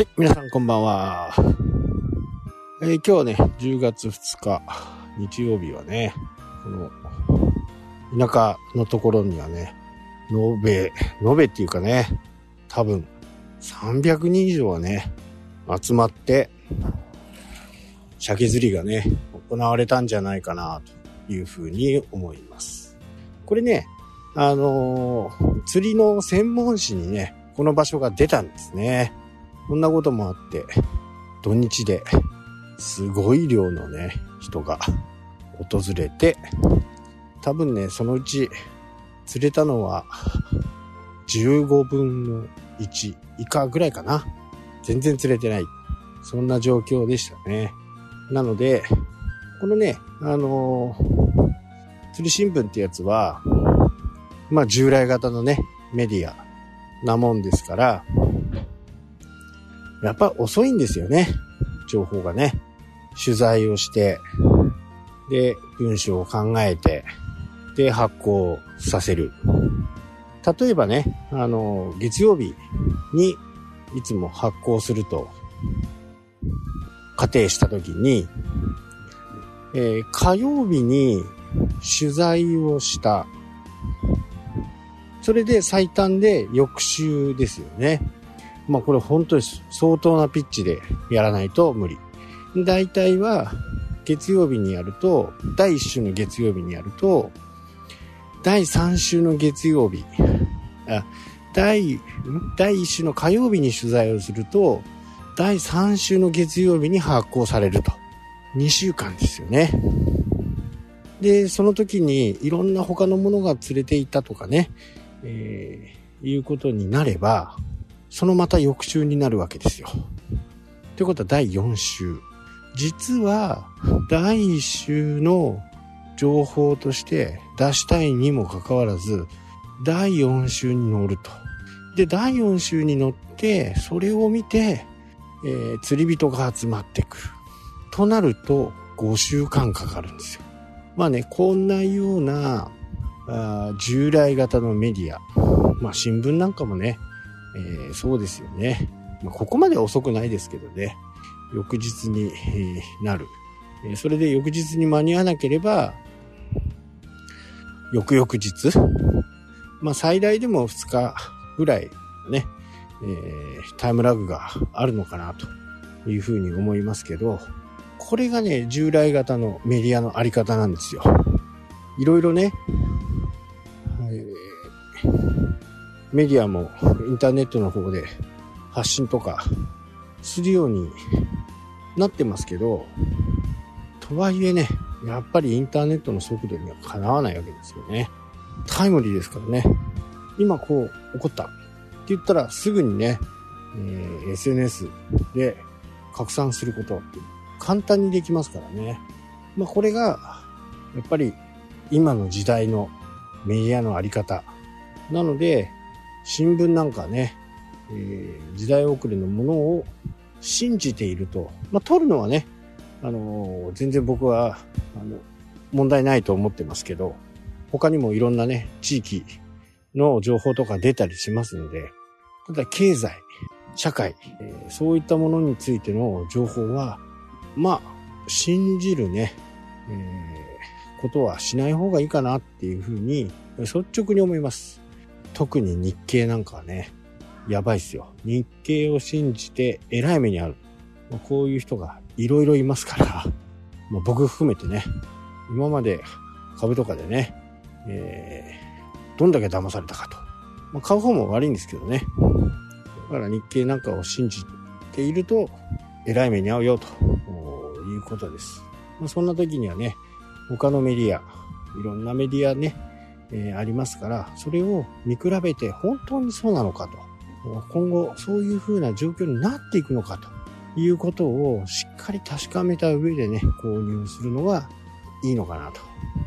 はい、皆さんこんばんは。えー今日はね、10月2日、日曜日はね、この、田舎のところにはね、延べ、延べっていうかね、多分、300人以上はね、集まって、鮭釣りがね、行われたんじゃないかな、というふうに思います。これね、あのー釣りの専門誌にね、この場所が出たんですね。こんなこともあって、土日ですごい量のね、人が訪れて、多分ね、そのうち釣れたのは15分の1以下ぐらいかな。全然釣れてない。そんな状況でしたね。なので、このね、あのー釣り新聞ってやつは、まあ従来型のね、メディアなもんですから、やっぱ遅いんですよね。情報がね。取材をして、で、文章を考えて、で、発行させる。例えばね、あの、月曜日にいつも発行すると仮定したときに、えー火曜日に取材をした。それで最短で翌週ですよね。まあこれ本当に相当なピッチでやらないと無理。大体は月曜日にやると、第1週の月曜日にやると、第3週の月曜日、あ第、第1週の火曜日に取材をすると、第3週の月曜日に発行されると。2週間ですよね。で、その時にいろんな他のものが釣れていたとかね、えーいうことになれば、そのまた翌週になるわけですよ。ということは第4週。実は、第1週の情報として出したいにもかかわらず、第4週に乗ると。で、第4週に乗って、それを見て、えー釣り人が集まってくる。となると、5週間かかるんですよ。まあね、こんなような、あ従来型のメディア、まあ新聞なんかもね、えーそうですよね。まあ、ここまで遅くないですけどね、翌日に、えなる。えそれで翌日に間に合わなければ、翌々日、まあ最大でも2日ぐらいね、えータイムラグがあるのかなというふうに思いますけど、これがね、従来型のメディアのあり方なんですよ。いろいろね、メディアもインターネットの方で発信とかするようになってますけど、とはいえね、やっぱりインターネットの速度にはかなわないわけですよね。タイムリーですからね。今こう起こったって言ったらすぐにね、えー SNS で拡散すること簡単にできますからね。まあこれが、やっぱり今の時代のメディアのあり方。なので、新聞なんかね、えー時代遅れのものを信じていると。まあ取るのはね、あのー全然僕は、あの、問題ないと思ってますけど、他にもいろんなね、地域の情報とか出たりしますので、ただ経済、社会、えーそういったものについての情報は、まあ、信じるね、えーことはしない方がいいかなっていうふうに、率直に思います。特に日経なんかはね、やばいっすよ。日経を信じて偉い目にある。まあこういう人がいろいろいますから、まあ、僕含めてね、今まで株とかでね、えーどんだけ騙されたかと。まあ、買う方も悪いんですけどね。だから日経なんかを信じていると、偉い目に遭うよということです。まあ、そんな時にはね、他のメディア、いろんなメディアね、えーありますから、それを見比べて本当にそうなのかと。今後そういう風な状況になっていくのかということをしっかり確かめた上でね、購入するのがいいのかなと。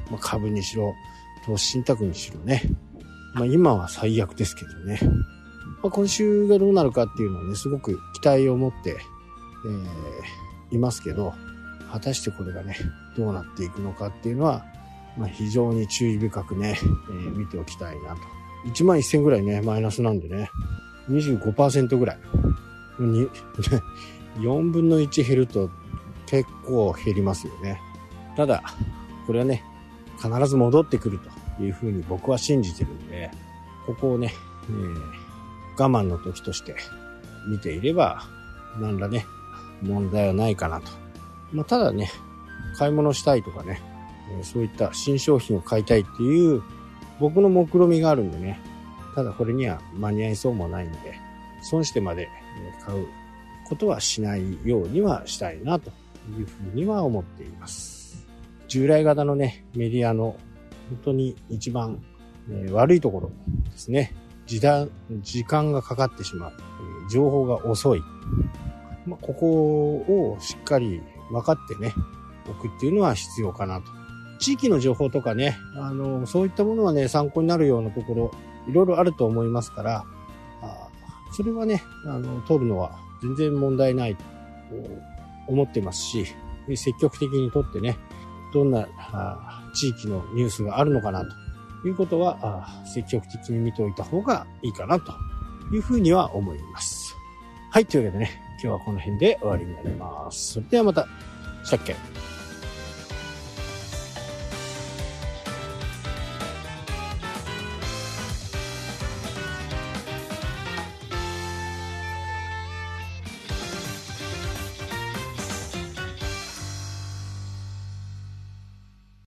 まあ、株にしろ、投資信託にしろね。まあ今は最悪ですけどね。まあ、今週がどうなるかっていうのはね、すごく期待を持って、えーいますけど、果たしてこれがね、どうなっていくのかっていうのは、まあ、非常に注意深くね、えー見ておきたいなと。1万1000ぐらいね、マイナスなんでね、25%ぐらい。4 分の1減ると結構減りますよね。ただ、これはね、必ず戻ってくるというふうに僕は信じてるんで、ここをね、えー、我慢の時として見ていれば、何らね、問題はないかなと。まあ、ただね、買い物したいとかね、そういった新商品を買いたいっていう僕の目論見があるんでね、ただこれには間に合いそうもないんで、損してまで買うことはしないようにはしたいなというふうには思っています。従来型のね、メディアの本当に一番、悪いところですね。時短、時間がかかってしまう。情報が遅い。まあ、ここをしっかり分かってね、置くっていうのは必要かなと。地域の情報とかね、あの、そういったものはね、参考になるようなところ、いろいろあると思いますから、あそれはね、あの、取るのは全然問題ないと思ってますし、積極的に取ってね、どんな地域のニュースがあるのかなということは、積極的に見ておいた方がいいかなというふうには思います。はい、というわけでね、今日はこの辺で終わりになります。それではまた、したっけ